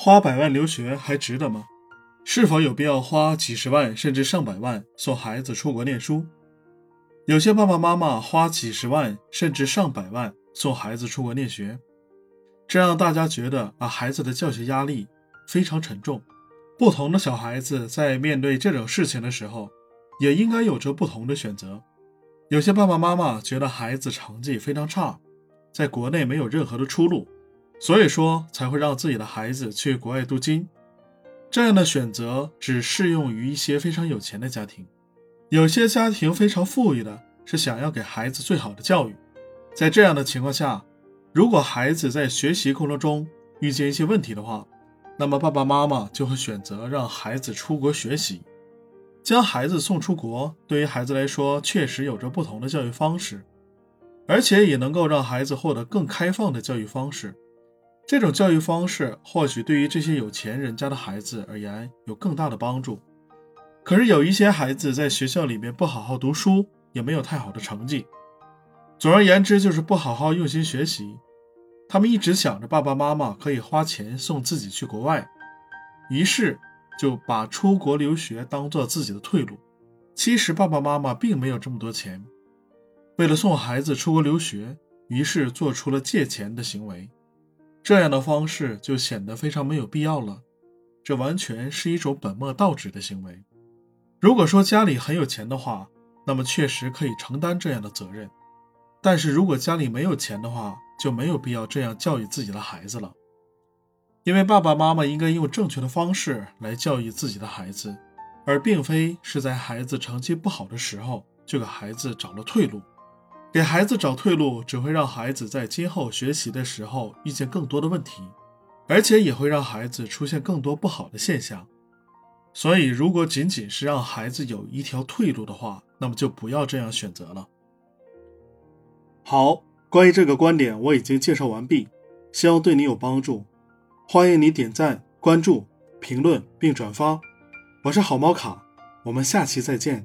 花百万留学还值得吗？是否有必要花几十万甚至上百万送孩子出国念书？有些爸爸妈妈花几十万甚至上百万送孩子出国念学，这让大家觉得啊，孩子的教学压力非常沉重。不同的小孩子在面对这种事情的时候，也应该有着不同的选择。有些爸爸妈妈觉得孩子成绩非常差，在国内没有任何的出路，所以说才会让自己的孩子去国外镀金。这样的选择只适用于一些非常有钱的家庭。有些家庭非常富裕的，是想要给孩子最好的教育。在这样的情况下，如果孩子在学习过程中遇见一些问题的话，那么爸爸妈妈就会选择让孩子出国学习，将孩子送出国，对于孩子来说确实有着不同的教育方式，而且也能够让孩子获得更开放的教育方式。这种教育方式或许对于这些有钱人家的孩子而言有更大的帮助。可是有一些孩子在学校里面不好好读书，也没有太好的成绩，总而言之就是不好好用心学习。他们一直想着爸爸妈妈可以花钱送自己去国外，于是就把出国留学当做自己的退路。其实爸爸妈妈并没有这么多钱，为了送孩子出国留学，于是做出了借钱的行为。这样的方式就显得非常没有必要了，这完全是一种本末倒置的行为。如果说家里很有钱的话，那么确实可以承担这样的责任。但是如果家里没有钱的话，就没有必要这样教育自己的孩子了。因为爸爸妈妈应该用正确的方式来教育自己的孩子，而并非是在孩子成绩不好的时候就给孩子找了退路。给孩子找退路，只会让孩子在今后学习的时候遇见更多的问题，而且也会让孩子出现更多不好的现象。所以，如果仅仅是让孩子有一条退路的话，那么就不要这样选择了。好，关于这个观点我已经介绍完毕，希望对你有帮助。欢迎你点赞、关注、评论并转发。我是好猫卡，我们下期再见。